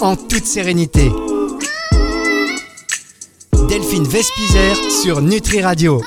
en toute sérénité. Delphine Vespizer sur Nutri Radio.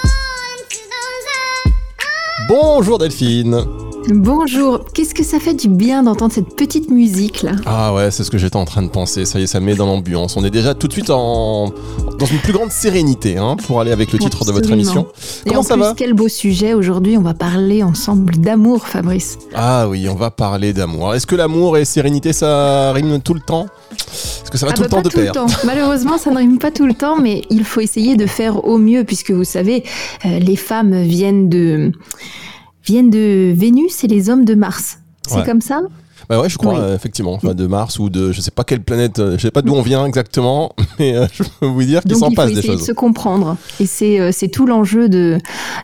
Bonjour Delphine. Bonjour, qu'est-ce que ça fait du bien d'entendre cette petite musique là? Ah ouais, c'est ce que j'étais en train de penser. Ça y est, ça met dans l'ambiance. On est déjà tout de suite en dans une plus grande sérénité hein, pour aller avec le titre de votre émission. Et Comment en ça plus, va? Quel beau sujet aujourd'hui. On va parler ensemble d'amour, Fabrice. Ah oui, on va parler d'amour. Est-ce que l'amour et sérénité ça rime tout le temps? Est-ce que ça va ah tout bah le temps de tout pair le temps. Malheureusement, ça ne rime pas tout le temps, mais il faut essayer de faire au mieux, puisque vous savez, euh, les femmes viennent de viennent de Vénus et les hommes de Mars. C'est Ouais. comme ça Bah ouais, je crois Oui. euh, effectivement, enfin de Mars ou de je sais pas quelle planète, euh, je sais pas d'où on vient exactement, mais euh, je peux vous dire qu'il s'en il faut passe des essayer de choses. se comprendre. Et c'est euh, c'est tout l'enjeu de,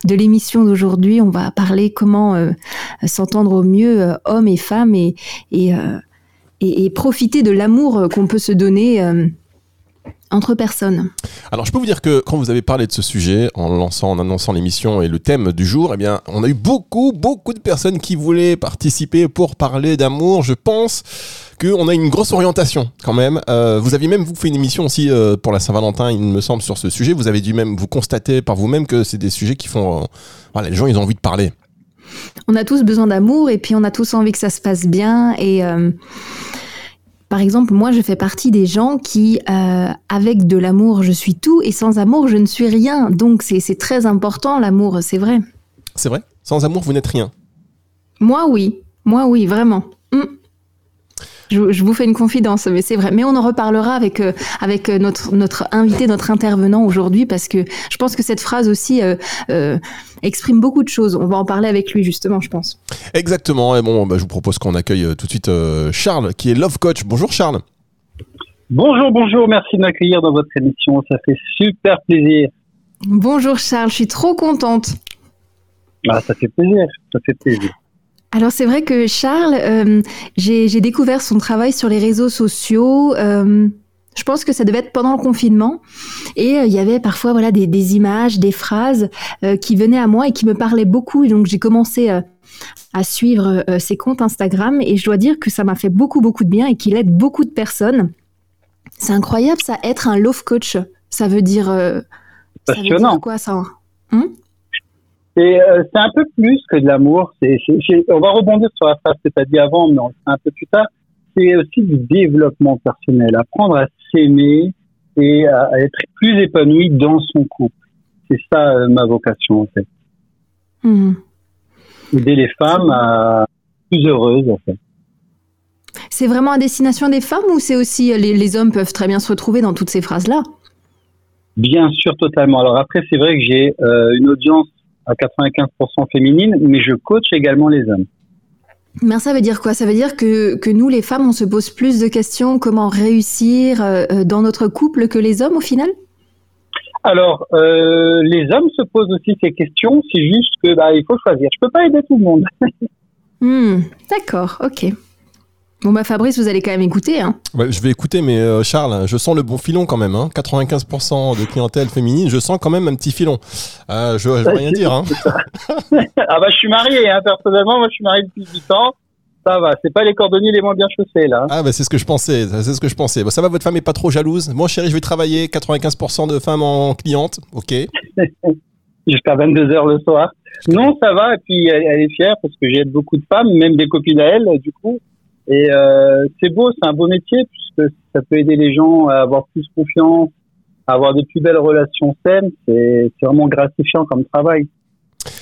de l'émission d'aujourd'hui. On va parler comment s'entendre au mieux, hommes et femmes, et, et, et, et profiter de l'amour qu'on peut se donner entre personnes. Alors, je peux vous dire que quand vous avez parlé de ce sujet, en lançant, en annonçant l'émission et le thème du jour, eh bien, on a eu beaucoup, beaucoup de personnes qui voulaient participer pour parler d'amour. Je pense qu'on a une grosse orientation quand même. Euh, vous aviez même vous fait une émission aussi euh, pour la Saint-Valentin, il me semble, sur ce sujet. Vous avez dû même vous constater par vous-même que c'est des sujets qui font, euh, voilà, les gens ils ont envie de parler. On a tous besoin d'amour et puis on a tous envie que ça se passe bien. Et par exemple, moi, je fais partie des gens qui, euh, avec de l'amour, je suis tout et sans amour, je ne suis rien. Donc c'est très important l'amour, c'est vrai. C'est vrai? Sans amour, vous n'êtes rien? Moi, oui. Moi, oui, vraiment. Mm. Je, je vous fais une confidence, mais c'est vrai. Mais on en reparlera avec, euh, avec euh, notre, notre invité, notre intervenant aujourd'hui, parce que je pense que cette phrase aussi euh, euh, exprime beaucoup de choses. On va en parler avec lui, justement, je pense. Exactement. Et bon, bah, je vous propose qu'on accueille tout de suite euh, Charles, qui est Love Coach. Bonjour Charles. Bonjour, bonjour, merci de m'accueillir dans votre émission, ça fait super plaisir. Bonjour Charles, je suis trop contente. Ah, ça fait plaisir, ça fait plaisir. Alors c'est vrai que Charles, euh, j'ai découvert son travail sur les réseaux sociaux. euh, je pense que ça devait être pendant le confinement et euh, il y avait parfois voilà des, des images, des phrases qui venaient à moi et qui me parlaient beaucoup. Et donc j'ai commencé à suivre ses comptes Instagram et je dois dire que ça m'a fait beaucoup beaucoup de bien et qu'il aide beaucoup de personnes. C'est incroyable ça, être un love coach. Ça veut dire, ça veut dire quoi ça Hum Et euh, c'est un peu plus que de l'amour, c'est, c'est- c'est- on va rebondir sur la phrase que tu as dit avant, mais on un peu plus tard. C'est aussi du développement personnel, apprendre à s'aimer et à, à être plus épanoui dans son couple. C'est ça euh, ma vocation en fait. Hum. Aider les femmes à être plus heureuses en fait. C'est vraiment à destination des femmes ou c'est aussi euh, les, les hommes peuvent très bien se retrouver dans toutes ces phrases-là? Bien sûr, totalement. Alors après, c'est vrai que j'ai euh, une audience à 95% féminine, mais je coach également les hommes. Mais ça veut dire quoi? Ça veut dire que, que nous, les femmes, on se pose plus de questions comment réussir euh, euh, dans notre couple que les hommes au final? Alors, euh, les hommes se posent aussi ces questions. C'est juste que bah, il faut choisir. Je peux pas aider tout le monde. Hmm, D'accord, ok. Bon bah Fabrice, vous allez quand même écouter. Hein. Ouais, je vais écouter, mais euh, Charles, je sens le bon filon quand même. Hein. 95% de clientèle féminine, je sens quand même un petit filon. Euh, je, je veux rien dire. Hein. ah bah, je suis marié. Hein, personnellement, moi, je suis marié depuis 8 ans. Ça va. C'est pas les cordonniers les moins bien chaussés là. Ah bah c'est ce que je pensais, c'est ce que je pensais. Bon, ça va, votre femme est pas trop jalouse? Moi chérie, je vais travailler 95% de femmes en cliente, ok. Jusqu'à 22 heures le soir. Non, ça va. Et puis, elle, elle est fière parce que j'aide beaucoup de femmes, même des copines à elle, du coup. Et euh, c'est beau, c'est un beau métier puisque ça peut aider les gens à avoir plus confiance, à avoir de plus belles relations saines. C'est vraiment gratifiant comme travail.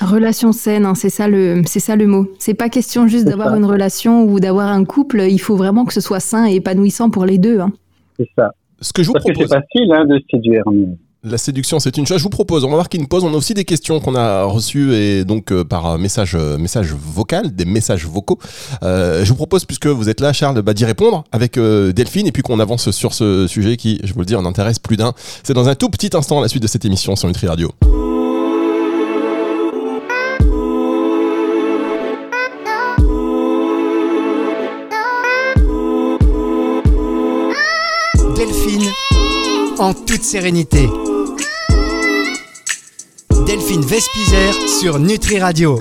Relation saine, hein, c'est ça le, c'est ça le mot. C'est pas question juste d'avoir une relation ou d'avoir un couple. Il faut vraiment que ce soit sain et épanouissant pour les deux. hein. C'est ça. Ce que je vous Parce que c'est facile hein, de séduire. mais- la séduction c'est une chose. Je vous propose, on va marquer une pause. On a aussi des questions qu'on a reçues et donc euh, par message, euh, message vocal, des messages vocaux. Euh, je vous propose, puisque vous êtes là, Charles, bah, d'y répondre avec Delphine et puis qu'on avance sur ce sujet qui, je vous le dis, en intéresse plus d'un. C'est dans un tout petit instant la suite de cette émission sur Nutri Radio. Delphine en toute sérénité. Delphine Vespizer sur Nutri Radio.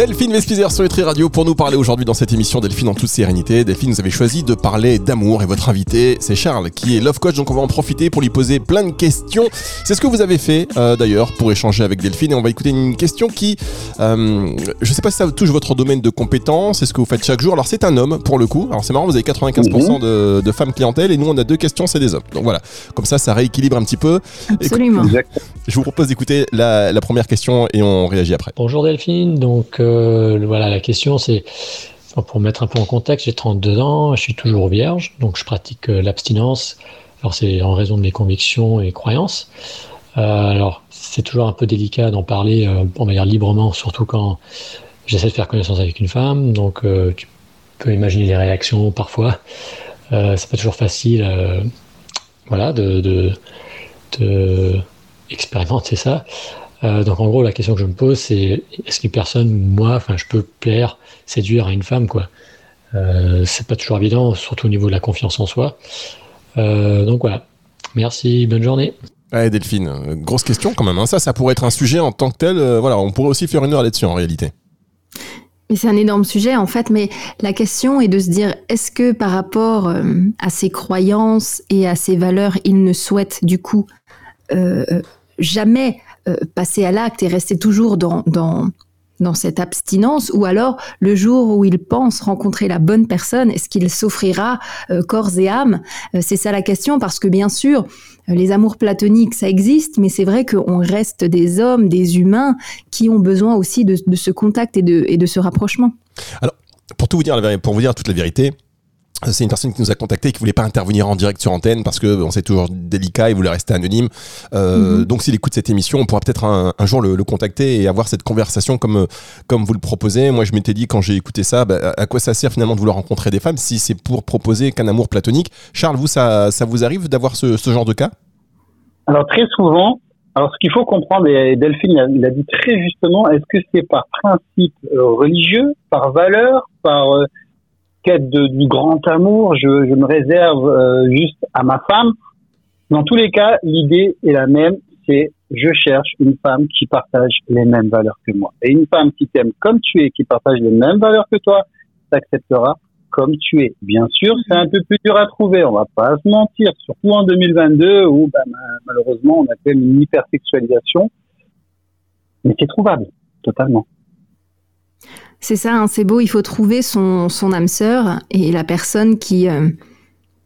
Delphine Vespizer sur Nutri Radio pour nous parler aujourd'hui dans cette émission Delphine en toute sérénité. Delphine, vous avez choisi de parler d'amour et votre invité c'est Charles qui est love coach donc on va en profiter pour lui poser plein de questions. C'est ce que vous avez fait euh, d'ailleurs pour échanger avec Delphine et on va écouter une question qui, euh, je sais pas si ça touche votre domaine de compétence, c'est ce que vous faites chaque jour. Alors c'est un homme pour le coup. Alors c'est marrant, vous avez 95% Mhm. de, de femmes clientèle et nous on a deux questions, c'est des hommes. Donc voilà, comme ça ça rééquilibre un petit peu. Absolument. Exact. Je vous propose d'écouter la, première question et on réagit après. Bonjour Delphine, donc euh, voilà la question c'est pour mettre un peu en contexte, j'ai 32 ans, je suis toujours vierge, donc je pratique euh, l'abstinence. Alors c'est en raison de mes convictions et croyances. Euh, alors c'est toujours un peu délicat d'en parler, librement, surtout quand j'essaie de faire connaissance avec une femme. Donc tu peux imaginer les réactions parfois. C'est pas toujours facile, voilà, de expérimenter ça. Euh, donc en gros, la question que je me pose, c'est est-ce qu'une personne, moi, enfin, je peux plaire, séduire à une femme, quoi? Euh, C'est pas toujours évident, surtout au niveau de la confiance en soi. Euh, donc voilà. Merci, bonne journée. Ouais, Delphine, grosse question quand même. hein. Ça, ça pourrait être un sujet en tant que tel. euh, voilà, on pourrait aussi faire une heure là-dessus en réalité. Mais c'est un énorme sujet en fait, mais la question est de se dire est-ce que par rapport euh, à ses croyances et à ses valeurs, il ne souhaite du coup euh, jamais euh, passer à l'acte et rester toujours dans, dans, dans cette abstinence ou alors le jour où il pense rencontrer la bonne personne, est-ce qu'il s'offrira euh, corps et âme? Euh, C'est ça la question parce que bien sûr, les amours platoniques, ça existe, mais c'est vrai qu'on reste des hommes, des humains qui ont besoin aussi de, de ce contact et de, et de ce rapprochement. Pour tout vous dire, pour vous dire toute la vérité, c'est une personne qui nous a contacté et qui voulait pas intervenir en direct sur antenne parce que bon, c'est toujours délicat, il voulait rester anonyme. Euh, Mhm. Donc s'il écoute cette émission, on pourra peut-être un, un jour le, le contacter et avoir cette conversation comme euh, comme vous le proposez. Moi, je m'étais dit quand j'ai écouté ça, bah, à quoi ça sert finalement de vouloir rencontrer des femmes si c'est pour proposer qu'un amour platonique? Charles, vous ça ça vous arrive d'avoir ce, ce genre de cas? Alors très souvent, alors ce qu'il faut comprendre, et Delphine l'a- l'a dit très justement, est-ce que c'est par principe euh, religieux, par valeur, par euh, quête de- du grand amour, je, je me réserve euh, juste à ma femme Dans tous les cas, l'idée est la même, c'est je cherche une femme qui partage les mêmes valeurs que moi. Et une femme qui t'aime comme tu es, qui partage les mêmes valeurs que toi, t'acceptera comme tu es. Bien sûr, c'est un peu plus dur à trouver, on va pas se mentir, surtout en 2022 où bah, ma- malheureusement on a quand même une hypersexualisation, mais c'est trouvable, totalement. C'est ça, hein, c'est beau, il faut trouver son, son âme sœur et la personne qui, euh,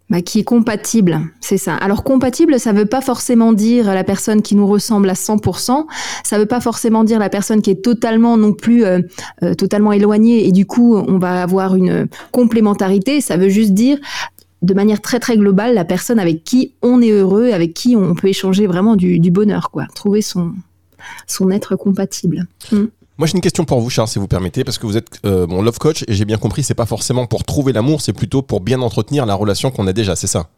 bah, qui est compatible, c'est ça. Alors compatible, ça veut pas forcément dire la personne qui nous ressemble à 100%, ça veut pas forcément dire la personne qui est totalement non plus euh, euh, totalement éloignée et du coup on va avoir une complémentarité, ça veut juste dire de manière très très globale la personne avec qui on est heureux, avec qui on peut échanger vraiment du, bonheur, quoi. Trouver son, son être compatible. Moi, j'ai une question pour vous, Charles, si vous permettez, parce que vous êtes euh, mon love coach et j'ai bien compris, c'est pas forcément pour trouver l'amour, c'est plutôt pour bien entretenir la relation qu'on a déjà, c'est ça?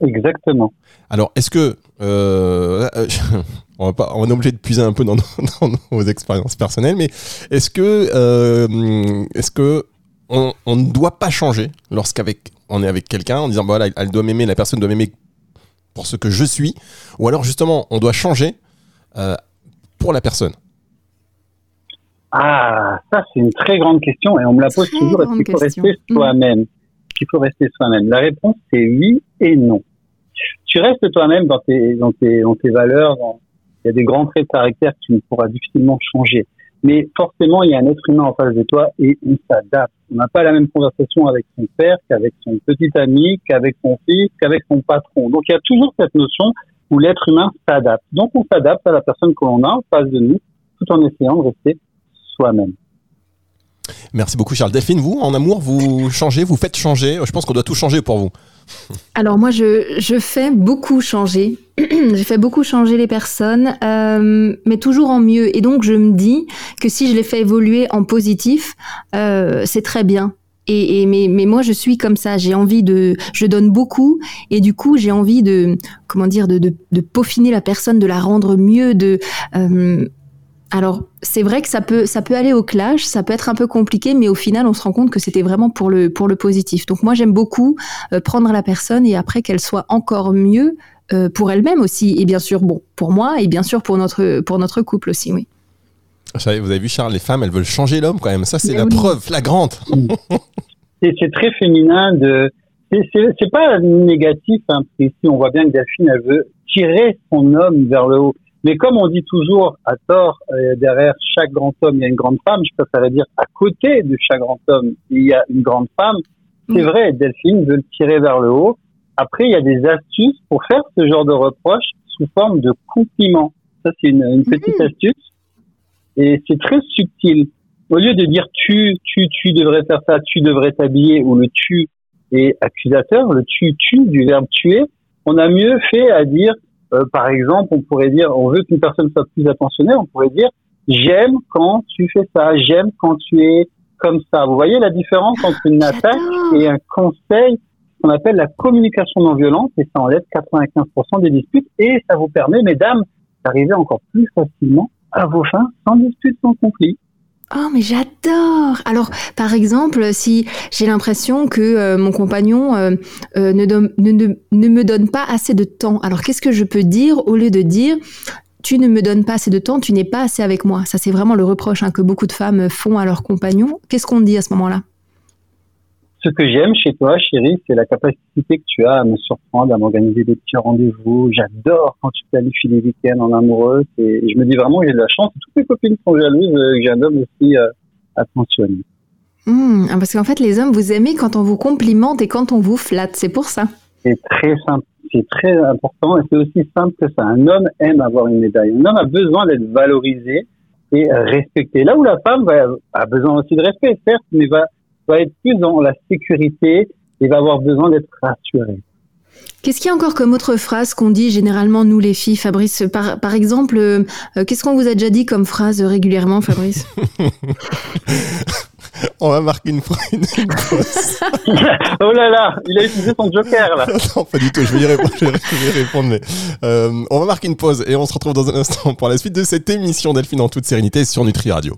Exactement. Alors, est-ce que euh, euh, on va pas, on est obligé de puiser un peu dans nos, dans nos expériences personnelles, mais est-ce que est-ce que on, on ne doit pas changer lorsqu'avec on est avec quelqu'un en disant bah, voilà, elle doit m'aimer, la personne doit m'aimer pour ce que je suis, ou alors justement on doit changer pour la personne? Ah, ça c'est une très grande question et on me la pose Très toujours. Est-ce qu'il faut rester Mm. soi-même? Qu'il faut rester soi-même? La réponse c'est oui et non. Tu restes toi-même dans tes, dans tes, dans tes valeurs. dans- Il y a des grands traits de caractère que tu ne pourras difficilement changer. Mais forcément, il y a un être humain en face de toi et on s'adapte. On n'a pas la même conversation avec son père qu'avec son petit ami, qu'avec son fils, qu'avec son patron. Donc il y a toujours cette notion où l'être humain s'adapte. Donc on s'adapte à la personne que l'on a en face de nous, tout en essayant de rester soi-même. Merci beaucoup, Charles. Delphine, vous, en amour, vous changez, vous faites changer. Je pense qu'on doit tout changer pour vous. Alors moi, je, je fais beaucoup changer. je fais beaucoup changer les personnes, euh, mais toujours en mieux. Et donc, je me dis que si je les fais évoluer en positif, euh, c'est très bien. Et, et mais, mais moi, je suis comme ça. J'ai envie de, je donne beaucoup, et du coup, j'ai envie de, comment dire, de, de, de peaufiner la personne, de la rendre mieux, de euh, alors, c'est vrai que ça peut, ça peut aller au clash, ça peut être un peu compliqué, mais au final, on se rend compte que c'était vraiment pour le, pour le positif. Donc, moi, j'aime beaucoup euh, prendre la personne et après qu'elle soit encore mieux euh, pour elle-même aussi. Et bien sûr, bon, pour moi et bien sûr pour notre, pour notre couple aussi, oui. Vous avez vu Charles, les femmes, elles veulent changer l'homme quand même. Ça, c'est Mais la oui. preuve flagrante. C'est c'est très féminin de. c'est- C'est c'est pas négatif. Hein, parce qu'ici, on voit bien que Delphine, elle veut tirer son homme vers le haut. Mais comme on dit toujours à tort, euh, derrière chaque grand homme, il y a une grande femme. Je préférerais dire à côté de chaque grand homme, il y a une grande femme. C'est vrai, Delphine veut le tirer vers le haut. Après, il y a des astuces pour faire ce genre de reproche sous forme de compliments. Ça, c'est une, une petite astuce. Et c'est très subtil. Au lieu de dire tu, tu, tu devrais faire ça, tu devrais t'habiller, ou le tu est accusateur, le tu, tu du verbe tuer, on a mieux fait à dire, euh, par exemple, on pourrait dire, on veut qu'une personne soit plus attentionnée, on pourrait dire, j'aime quand tu fais ça, j'aime quand tu es comme ça. Vous voyez la différence entre une attaque et un conseil qu'on appelle la communication non violente et ça enlève 95% des disputes et ça vous permet, mesdames, d'arriver encore plus facilement à vos fins sans dispute, sans conflit. Oh, mais j'adore. Alors, par exemple, si j'ai l'impression que euh, mon compagnon euh, euh, ne, me donne pas assez de temps, alors qu'est-ce que je peux dire au lieu de dire tu ne me donnes pas assez de temps, tu n'es pas assez avec moi? Ça, c'est vraiment le reproche hein, que beaucoup de femmes font à leurs compagnons. Qu'est-ce qu'on dit à ce moment-là? Ce que j'aime chez toi, chérie, c'est la capacité que tu as à me surprendre, à m'organiser des petits rendez-vous. J'adore quand tu planifies des week-ends en amoureux. Et je me dis vraiment que j'ai de la chance. Toutes mes copines sont jalouses euh, que j'ai un homme aussi euh, attentionné. Hmm, ah, Parce qu'en fait, les hommes, vous aimez quand on vous complimente et quand on vous flatte. C'est pour ça. C'est très simple. C'est très important et c'est aussi simple que ça. Un homme aime avoir une médaille. Un homme a besoin d'être valorisé et euh, respecté. Là où la femme va, a besoin aussi de respect, certes, mais va, va être plus dans la sécurité et va avoir besoin d'être rassurée. Qu'est-ce qu'il y a encore comme autre phrase qu'on dit généralement, nous les filles, Fabrice? Par, par exemple, euh, euh, qu'est-ce qu'on vous a déjà dit comme phrase régulièrement, Fabrice? On va marquer une, une, une pause. oh là là, il a utilisé son joker là. non, pas du tout. Je vais y répondre. Je vais y répondre mais euh, on va marquer une pause et on se retrouve dans un instant pour la suite de cette émission Delphine en toute sérénité sur Nutri Radio.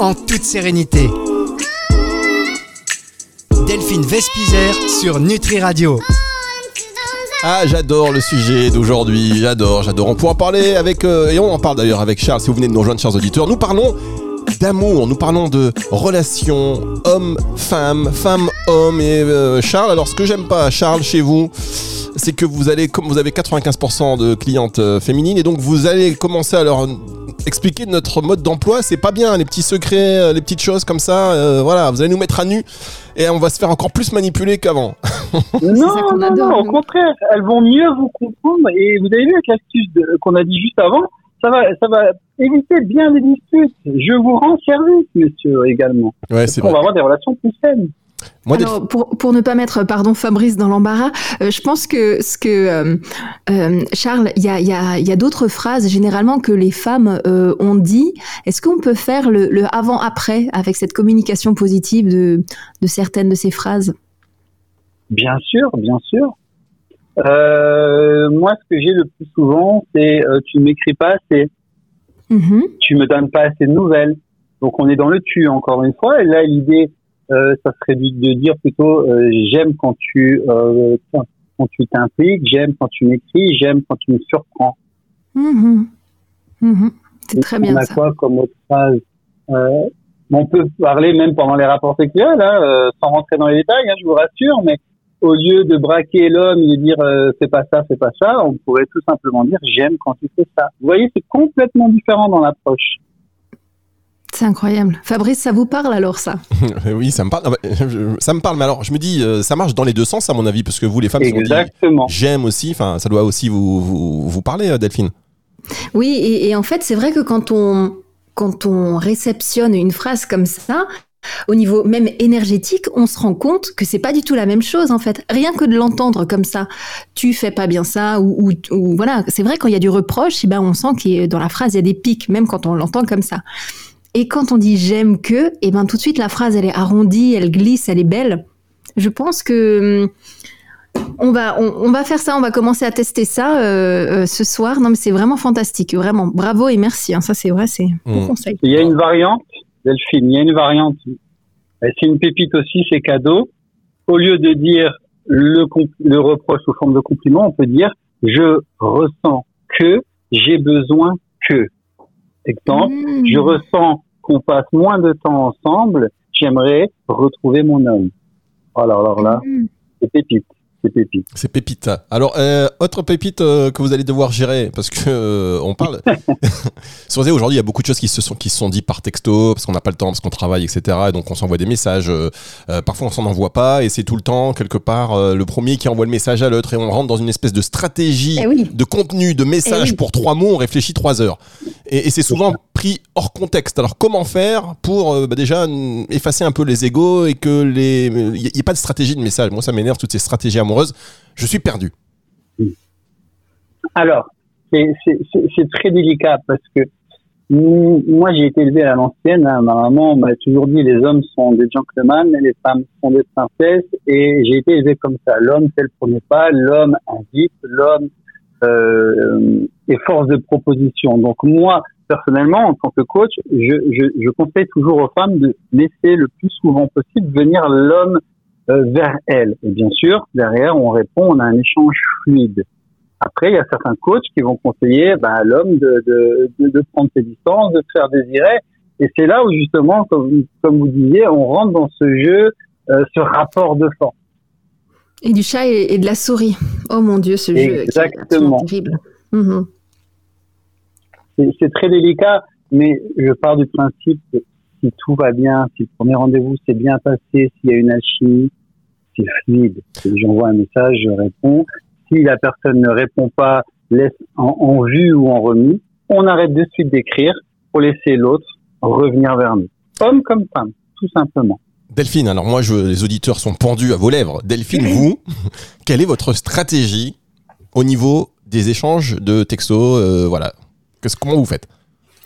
En toute sérénité. Delphine Vespizer sur Nutri Radio. Ah, j'adore le sujet d'aujourd'hui. J'adore, j'adore. On pourra en parler avec euh, et on en parle d'ailleurs avec Charles. Si vous venez de nous rejoindre, chers auditeurs, nous parlons d'amour. Nous parlons de relations homme-femme, femme-homme. Et euh, Charles, alors ce que j'aime pas, Charles, chez vous, c'est que vous allez, comme vous avez 95% de clientes euh, féminines, et donc vous allez commencer à leur expliquer notre mode d'emploi. C'est pas bien, les petits secrets, euh, les petites choses comme ça. euh, voilà, vous allez nous mettre à nu et on va se faire encore plus manipuler qu'avant. Non, ça non, adore, non, au contraire, elles vont mieux vous comprendre. Et vous avez vu avec l'astuce qu'on a dit juste avant, ça va, ça va éviter bien des disputes. Je vous rends service, monsieur, également. Ouais, c'est On va avoir des relations plus saines. Moi, Alors, pour, pour ne pas mettre, pardon, Fabrice dans l'embarras, euh, je pense que ce que euh, euh, Charles, il y a, il y a, il y a d'autres phrases généralement que les femmes euh, ont dit. Est-ce qu'on peut faire le, le avant-après avec cette communication positive de, de certaines de ces phrases? Bien sûr, bien sûr. Euh, moi, ce que j'ai le plus souvent, c'est euh, tu ne m'écris pas assez, Mhm. tu me donnes pas assez de nouvelles. Donc, on est dans le tu encore une fois. Et là, l'idée, euh, ça serait de, dire plutôt j'aime quand tu quand tu t'impliques, j'aime quand tu m'écris, j'aime quand tu me surprends. Mhm. Mhm. C'est très bien on a ça. quoi comme autre phrase On peut parler même pendant les rapports sexuels, hein, sans rentrer dans les détails, hein, je vous rassure, mais au lieu de braquer l'homme et de dire euh, fais pas ça, fais pas ça, on pourrait tout simplement dire j'aime quand tu fais ça. Vous voyez, c'est complètement différent dans l'approche. C'est incroyable. Fabrice, ça vous parle alors ça? Oui, ça me parle. Ça me parle, mais alors je me dis, euh, ça marche dans les deux sens à mon avis, parce que vous, les femmes, Exactement. j'aime aussi. Enfin, ça doit aussi vous vous, vous parler, euh, Delphine. Oui, et, et en fait, c'est vrai que quand on, quand on réceptionne une phrase comme ça, au niveau même énergétique, on se rend compte que c'est pas du tout la même chose en fait. Rien que de l'entendre comme ça, tu fais pas bien ça ou, ou, ou voilà, c'est vrai quand il y a du reproche, eh ben on sent qu'il y a- dans la phrase il y a des pics, même quand on l'entend comme ça. Et quand on dit j'aime que, eh ben tout de suite la phrase elle est arrondie, elle glisse, elle est belle. Je pense que hum, on va, on, on va faire ça, on va commencer à tester ça euh, euh, ce soir. Non, mais c'est vraiment fantastique, vraiment. Bravo et merci. hein. Ça, c'est vrai, c'est bon Mm. conseil. Il y a une variante, Delphine, il y a une variante C'est une pépite aussi, c'est cadeau. Au lieu de dire le, le reproche sous forme de compliment, on peut dire je ressens que j'ai besoin que. Exemple, mmh. je ressens qu'on passe moins de temps ensemble, j'aimerais retrouver mon homme. Alors, alors là, mmh. c'est pépite. C'est pépite. C'est pépite. Alors, euh, autre pépite euh, que vous allez devoir gérer, parce que euh, on parle. Sur aujourd'hui, il y a beaucoup de choses qui se sont qui se sont dit par texto, parce qu'on n'a pas le temps, parce qu'on travaille, etc. Et donc, on s'envoie des messages. parfois, on s'en envoie pas, et c'est tout le temps quelque part le premier qui envoie le message à l'autre, et on rentre dans une espèce de stratégie eh de contenu, de message Eh oui. pour trois mots. On réfléchit trois heures, et, et c'est souvent pris hors contexte. Alors, comment faire pour bah, déjà effacer un peu les égos et que les il n'y ait pas de stratégie de message. Moi, ça m'énerve toutes ces stratégies Je suis perdu. Alors, c'est très délicat parce que moi, j'ai été élevé à l'ancienne. hein. Ma maman m'a toujours dit les hommes sont des gentlemen, les femmes sont des princesses. Et j'ai été élevé comme ça. L'homme fait le premier pas, l'homme invite, l'homme euh, est force de proposition. Donc moi, personnellement, en tant que coach, je, conseille toujours aux femmes de laisser le plus souvent possible venir l'homme vers elles. Et bien sûr, derrière, on répond, on a un échange fluide. Après, il y a certains coachs qui vont conseiller bah, à l'homme de, de, de, de prendre ses distances, de se faire désirer. Et c'est là où justement, comme, comme vous disiez, on rentre dans ce jeu, euh, ce rapport de force. Et du chat et, et de la souris. Oh mon Dieu, ce jeu qui est terrible. Mhm. C'est c'est très délicat, mais je pars du principe que si tout va bien, si le premier rendez-vous s'est bien passé, s'il y a une alchimie, c'est fluide. J'envoie un message, je réponds. Si la personne ne répond pas, laisse en, en vue ou en remis, on arrête de suite d'écrire pour laisser l'autre revenir vers nous. Homme comme femme, tout simplement. Delphine, alors moi, je, les auditeurs sont pendus à vos lèvres. Delphine, vous, quelle est votre stratégie au niveau des échanges de textos euh, Voilà. Qu'est-ce- comment vous faites?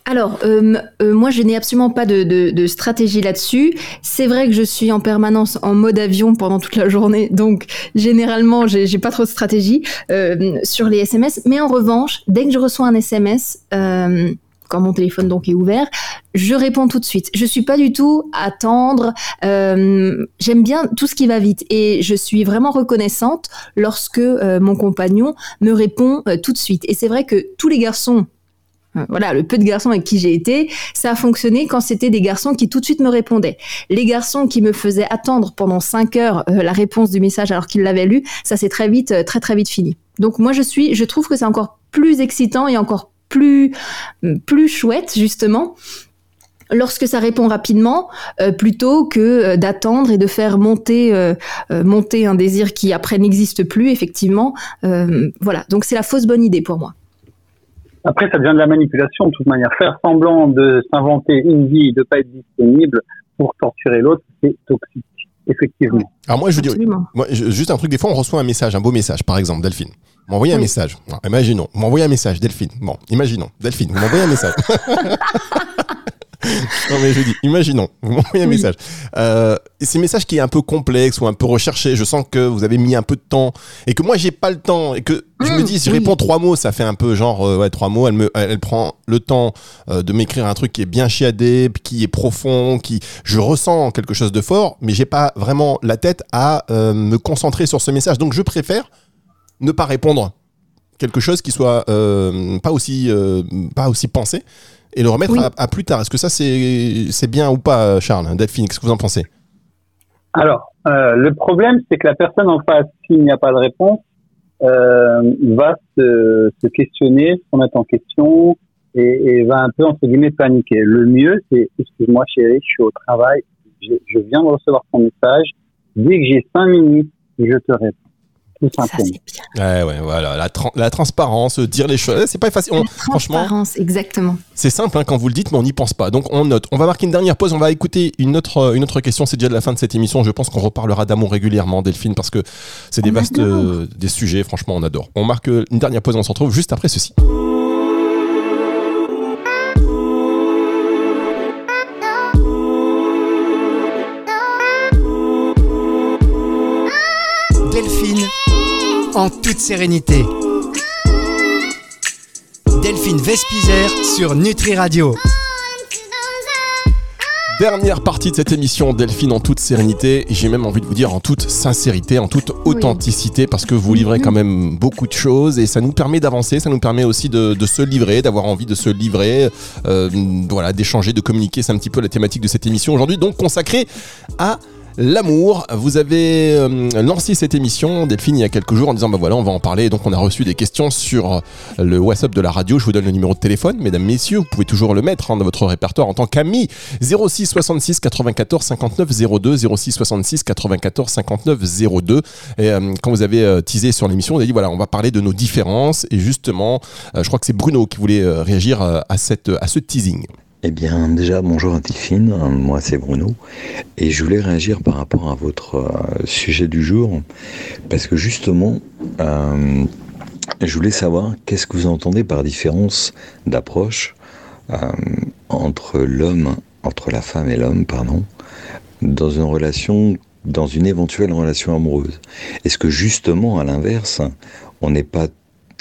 Alors, euh, euh, moi, je n'ai absolument pas de, stratégie là-dessus. C'est vrai que je suis en permanence en mode avion pendant toute la journée, donc généralement, j'ai j'ai pas trop de stratégie euh, sur les SMS. Mais en revanche, dès que je reçois un SMS, quand mon téléphone donc est ouvert, je réponds tout de suite. Je suis pas du tout à attendre. euh, J'aime bien tout ce qui va vite et je suis vraiment reconnaissante lorsque mon compagnon me répond tout de suite. Et c'est vrai que tous les garçons voilà, le peu de garçons avec qui j'ai été, ça a fonctionné quand c'était des garçons qui tout de suite me répondaient. Les garçons qui me faisaient attendre pendant 5 heures euh, la réponse du message alors qu'ils l'avaient lu, ça s'est très vite, euh, très très vite fini. Donc moi je suis, je trouve que c'est encore plus excitant et encore plus plus chouette justement lorsque ça répond rapidement euh, plutôt que euh, d'attendre et de faire monter euh, euh, monter un désir qui après n'existe plus effectivement Euh, voilà donc c'est la fausse bonne idée pour moi Après, ça devient de la manipulation de toute manière. Faire semblant de s'inventer une vie, de pas être disponible pour torturer l'autre, c'est toxique, effectivement. Alors moi, je moi, je- juste un truc, des fois, on reçoit un message, un beau message, par exemple, Delphine. Vous m'envoyez un Oui. message. Imaginons. Vous m'envoyez un message, Delphine. Bon, imaginons. Delphine, vous m'envoyez un message. non, mais je dis, imaginons. Vous m'envoyez un Oui. message. Euh, c'est un message qui est un peu complexe ou un peu recherché. Je sens que vous avez mis un peu de temps et que moi, j'ai pas le temps et que je me Mmh, dis, si je réponds trois mots, ça fait un peu genre, euh, ouais, trois mots. Elle me, elle, elle prend le temps euh, de m'écrire un truc qui est bien chiadé, qui est profond, qui, je ressens quelque chose de fort, mais j'ai pas vraiment la tête à euh, me concentrer sur ce message. Donc, je préfère ne pas répondre quelque chose qui soit pas aussi pas aussi pensé et le remettre Oui. à, à plus tard. Est-ce que ça c'est bien ou pas, Charles Delphine, qu'est-ce que vous en pensez? Alors, euh, le problème, c'est que la personne en face, s'il n'y a pas de réponse, euh, va se, se questionner, se remettre en question et, et va un peu, entre guillemets, paniquer. Le mieux, c'est, excuse-moi chérie, je suis au travail, je, je viens de recevoir ton message, dès que j'ai cinq minutes, je te réponds. Tout ça simplement. c'est bien Ouais, ouais, voilà, la, tran- la transparence, dire les choses, c'est pas facile. On- La franchement, transparence, exactement. c'est simple hein, quand vous le dites, mais on n'y pense pas. Donc on note. On va marquer une dernière pause. On va écouter une autre, euh, une autre question. C'est déjà de la fin de cette émission. Je pense qu'on reparlera d'amour régulièrement, Delphine, parce que c'est des On vastes euh, des sujets. Franchement, on adore. On marque euh, une dernière pause. On se retrouve juste après ceci. En toute sérénité. Delphine Vespizer sur Nutri Radio. Dernière partie de cette émission, Delphine, en toute sérénité, j'ai même envie de vous dire en toute sincérité, en toute authenticité, parce que vous livrez quand même beaucoup de choses et ça nous permet d'avancer, ça nous permet aussi de, se livrer, d'avoir envie de se livrer, euh, voilà, d'échanger, de communiquer. C'est un petit peu la thématique de cette émission aujourd'hui, donc consacrée à l'amour. Vous avez euh, lancé cette émission, Delphine, il y a quelques jours en disant bah voilà, on va en parler. Donc on a reçu des questions sur le WhatsApp de la radio. Je vous donne le numéro de téléphone, mesdames, messieurs. Vous pouvez toujours le mettre hein, dans votre répertoire en tant qu'ami. 06 66 94 59 02 06 66 94 59 02. Et euh, quand vous avez euh, teasé sur l'émission, on a dit voilà, on va parler de nos différences. Et justement, je crois que c'est Bruno qui voulait réagir à, cette, à ce teasing. Eh bien, déjà, bonjour à Tiffine, moi c'est Bruno, et je voulais réagir par rapport à votre euh, sujet du jour, parce que justement, euh, je voulais savoir qu'est-ce que vous entendez par différence d'approche euh, entre l'homme, entre la femme et l'homme, pardon, dans une relation, dans une éventuelle relation amoureuse. Est-ce que justement, à l'inverse, on n'est pas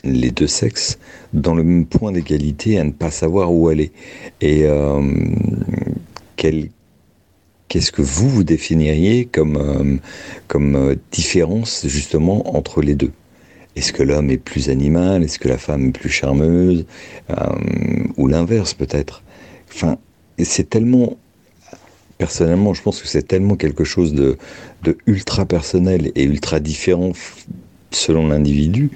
les deux sexes dans le même point d'égalité à ne pas savoir où aller. Et euh, qu'est-ce que vous vous définiriez comme, euh, comme euh, différence justement entre les deux? Est-ce que l'homme est plus animal? Est-ce que la femme est plus charmeuse? Ou l'inverse peut-être? Enfin, c'est tellement personnellement, je pense que c'est tellement quelque chose de, de, ultra personnel et ultra différent selon l'individu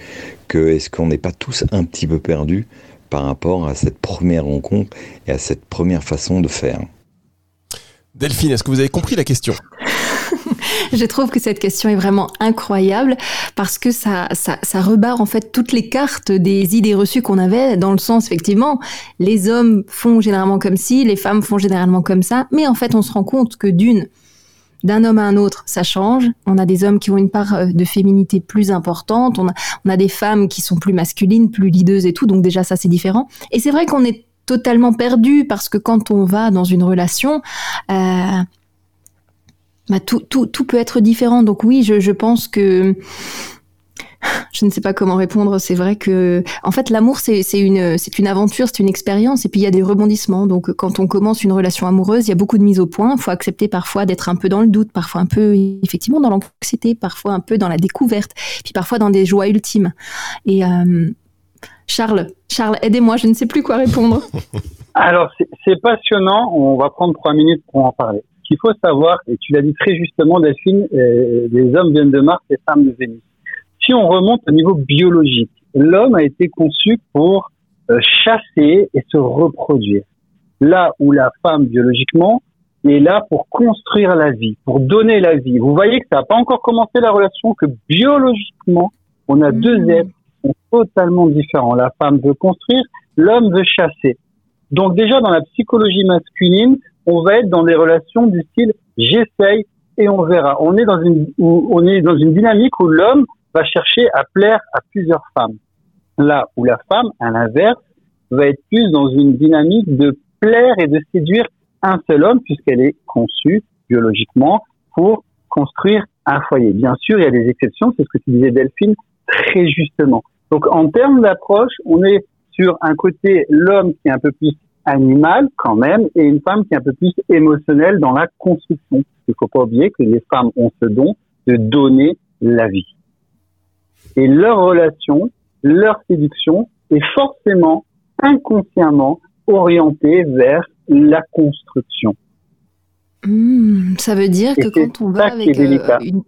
que est-ce qu'on n'est pas tous un petit peu perdus par rapport à cette première rencontre et à cette première façon de faire? Delphine, est-ce que vous avez compris la question? Je trouve que cette question est vraiment incroyable parce que ça, ça, ça rebarre en fait toutes les cartes des idées reçues qu'on avait dans le sens effectivement les hommes font généralement comme ci, les femmes font généralement comme ça, mais en fait on se rend compte que d'une d'un homme à un autre, ça change. On a des hommes qui ont une part euh, de féminité plus importante. On a, des femmes qui sont plus masculines, plus leadeuses et tout. Donc déjà, ça, c'est différent. Et c'est vrai qu'on est totalement perdu parce que quand on va dans une relation, euh, bah, tout, peut être différent. Donc oui, je pense que je ne sais pas comment répondre. C'est vrai que, en fait, l'amour, c'est une, c'est une aventure, c'est une expérience, et puis il y a des rebondissements. Donc, quand on commence une relation amoureuse, il y a beaucoup de mises au point. Il faut accepter parfois d'être un peu dans le doute, parfois un peu, effectivement, dans l'anxiété, parfois un peu dans la découverte, puis parfois dans des joies ultimes. Et euh, Charles, Charles, aidez-moi, je ne sais plus quoi répondre. Alors, c'est passionnant. On va prendre trois minutes pour en parler. Ce qu'il faut savoir, et tu l'as dit très justement, Delphine, euh, les hommes viennent de Mars, les femmes de Vénus si on remonte au niveau biologique, l'homme a été conçu pour euh, chasser et se reproduire. Là où la femme biologiquement est là pour construire la vie, pour donner la vie. Vous voyez que ça n'a pas encore commencé la relation, que biologiquement, on a deux mmh. êtres qui sont totalement différents. La femme veut construire, l'homme veut chasser. Donc déjà dans la psychologie masculine, on va être dans des relations du style j'essaye et on verra. On est dans une on est dans une dynamique où l'homme va chercher à plaire à plusieurs femmes. Là où la femme, à l'inverse, va être plus dans une dynamique de plaire et de séduire un seul homme puisqu'elle est conçue biologiquement pour construire un foyer. Bien sûr, il y a des exceptions, c'est ce que tu disais Delphine très justement. Donc en termes d'approche, on est sur un côté l'homme qui est un peu plus animal quand même et une femme qui est un peu plus émotionnelle dans la construction. Il faut pas oublier que les femmes ont ce don de donner la vie et leur relation, leur séduction est forcément inconsciemment orientée vers la construction. Hmm, ça veut dire que quand on va avec euh, une...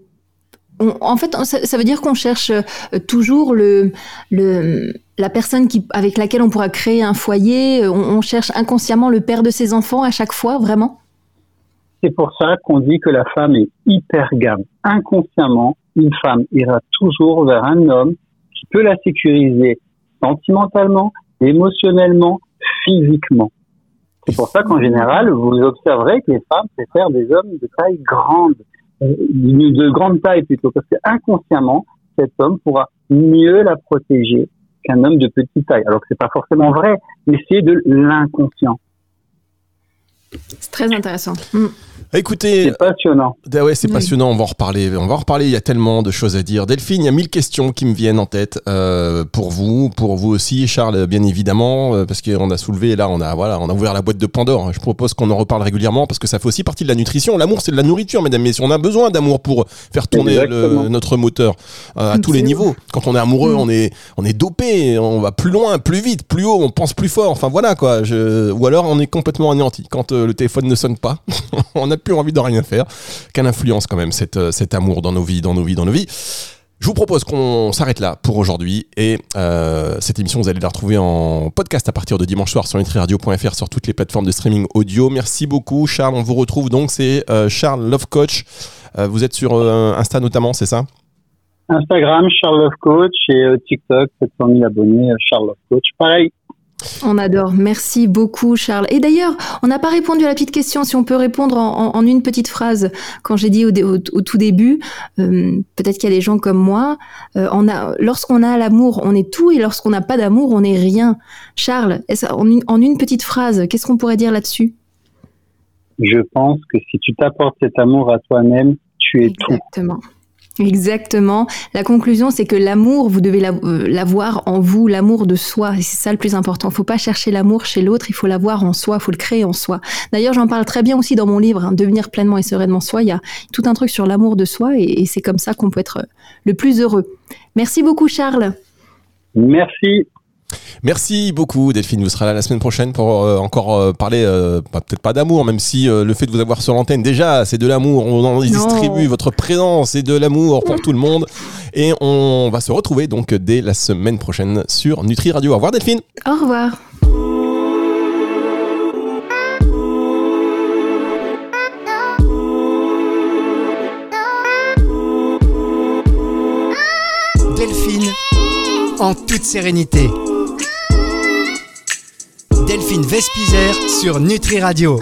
en fait, ça, veut dire qu'on cherche euh, toujours le, le, la personne qui, avec laquelle on pourra créer un foyer. On, on cherche inconsciemment le père de ses enfants à chaque fois, vraiment? C'est pour ça qu'on dit que la femme est hypergame. Inconsciemment, une femme ira toujours vers un homme qui peut la sécuriser sentimentalement, émotionnellement, physiquement. C'est pour ça qu'en général, vous observerez que les femmes préfèrent des hommes de taille grande, de grande taille plutôt, parce que inconsciemment, cet homme pourra mieux la protéger qu'un homme de petite taille. Alors que c'est pas forcément vrai, mais c'est de l'inconscient. C'est très intéressant. Mm. Écoutez, C'est passionnant. Ah ouais, c'est Oui. passionnant. On va en reparler. On va en reparler. Il y a tellement de choses à dire. Delphine, il y a mille questions qui me viennent en tête euh, pour vous, pour vous aussi, Charles, bien évidemment, euh, parce qu'on a soulevé là, on a voilà, on a ouvert la boîte de Pandore. Je propose qu'on en reparle régulièrement parce que ça fait aussi partie de la nutrition. L'amour, c'est de la nourriture, mesdames et messieurs. On a besoin d'amour pour faire tourner le- notre moteur euh, à tous les niveaux. Quand on est amoureux, Mm. on est on est dopé. On va plus loin, plus vite, plus haut. On pense plus fort. Enfin voilà quoi. Je... Ou alors on est complètement anéanti quand euh, le téléphone ne sonne pas. on n'a plus envie de rien faire. Quelle influence quand même cette, euh, cet amour dans nos vies, dans nos vies, dans nos vies. Je vous propose qu'on s'arrête là pour aujourd'hui et euh, cette émission vous allez la retrouver en podcast à partir de dimanche soir sur nutriradio.fr sur toutes les plateformes de streaming audio. Merci beaucoup Charles, on vous retrouve donc c'est euh, Charles Love Coach. Euh, vous êtes sur euh, Insta notamment, c'est ça? Instagram, Charles Love Coach et euh, TikTok, 700 000 abonnés, euh, Charles Love Coach. Pareil. On adore. Merci beaucoup, Charles. Et d'ailleurs, on n'a pas répondu à la petite question. Si on peut répondre en, en- en une petite phrase, quand j'ai dit au, dé- au- au tout début, euh, peut-être qu'il y a des gens comme moi. euh, on a, lorsqu'on a l'amour, on est tout, et lorsqu'on n'a pas d'amour, on n'est rien. Charles, est-ce- en, une, en une petite phrase, qu'est-ce qu'on pourrait dire là-dessus? Je pense que si tu t'apportes cet amour à toi-même, tu es tout. Exactement. Exactement. La conclusion, c'est que l'amour, vous devez euh, l'avoir en vous, l'amour de soi. C'est ça le plus important. Faut pas chercher l'amour chez l'autre, il faut l'avoir en soi, faut le créer en soi. D'ailleurs, j'en parle très bien aussi dans mon livre, hein, Devenir pleinement et sereinement soi. Il y a tout un truc sur l'amour de soi et, c'est comme ça qu'on peut être le plus heureux. Merci beaucoup, Charles. Merci. Merci beaucoup Delphine, vous serez là la semaine prochaine pour euh, encore euh, parler, euh, bah, peut-être pas d'amour, même si euh, le fait de vous avoir sur l'antenne déjà c'est de l'amour, on en distribue, votre présence c'est de l'amour pour tout le monde et on va se retrouver donc dès la semaine prochaine sur Nutri Radio. Au revoir Delphine Au revoir. Delphine, en toute sérénité. Delphine Vespizer sur Nutri Radio.